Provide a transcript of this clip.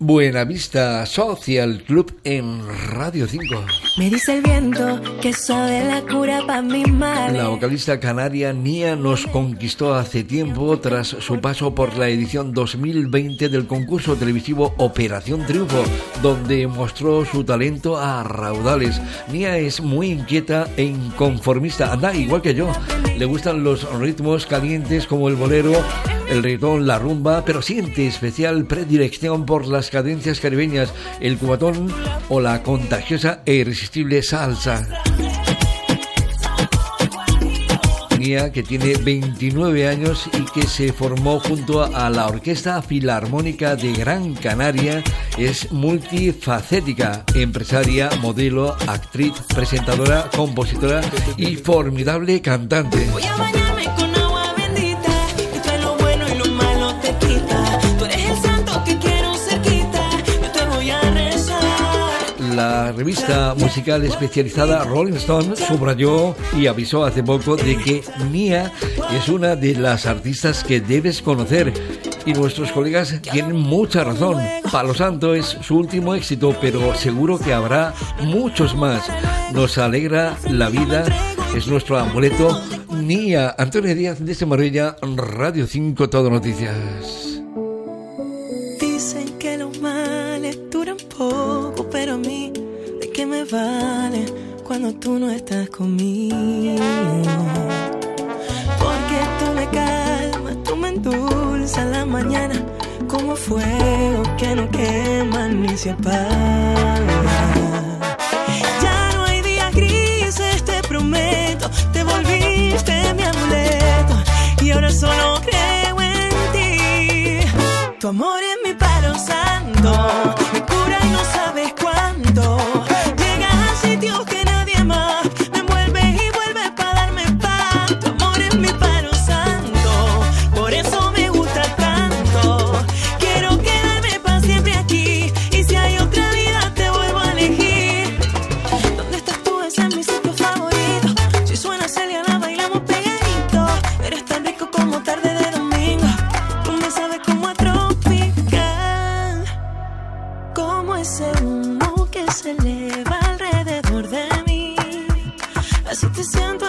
Buenavista Social Club en Radio 5. Me dice el viento que sabe la cura para mi mal. La vocalista canaria Nia nos conquistó hace tiempo tras su paso por la edición 2020 del concurso televisivo Operación Triunfo, donde mostró su talento a raudales. Nia es muy inquieta e inconformista, anda igual que yo. Le gustan los ritmos calientes como el bolero el reggaetón, la rumba, pero siente especial predilección por las cadencias caribeñas, el cubatón o la contagiosa e irresistible salsa. Que tiene 29 años y que se formó junto a la Orquesta Filarmónica de Gran Canaria, es multifacética, empresaria, modelo, actriz, presentadora, compositora y formidable cantante. Revista musical especializada Rolling Stone subrayó y avisó hace poco de que Nia es una de las artistas que debes conocer. Y nuestros colegas tienen mucha razón. Palo Santo es su último éxito, pero seguro que habrá muchos más. Nos alegra la vida, es nuestro amuleto. Nia, Antonio Díaz de Semarella, Radio 5, Todo Noticias. Cuando tú no estás conmigo. Porque tú me calmas, tú me endulzas la mañana como fuego que no quema ni se apaga. Ya no hay días grises, te prometo, te volviste mi amuleto y ahora solo creo en ti. Tu amor es mi paro santo, me cura y no sabes cuánto. Ese humo que se eleva alrededor de mí. Así te siento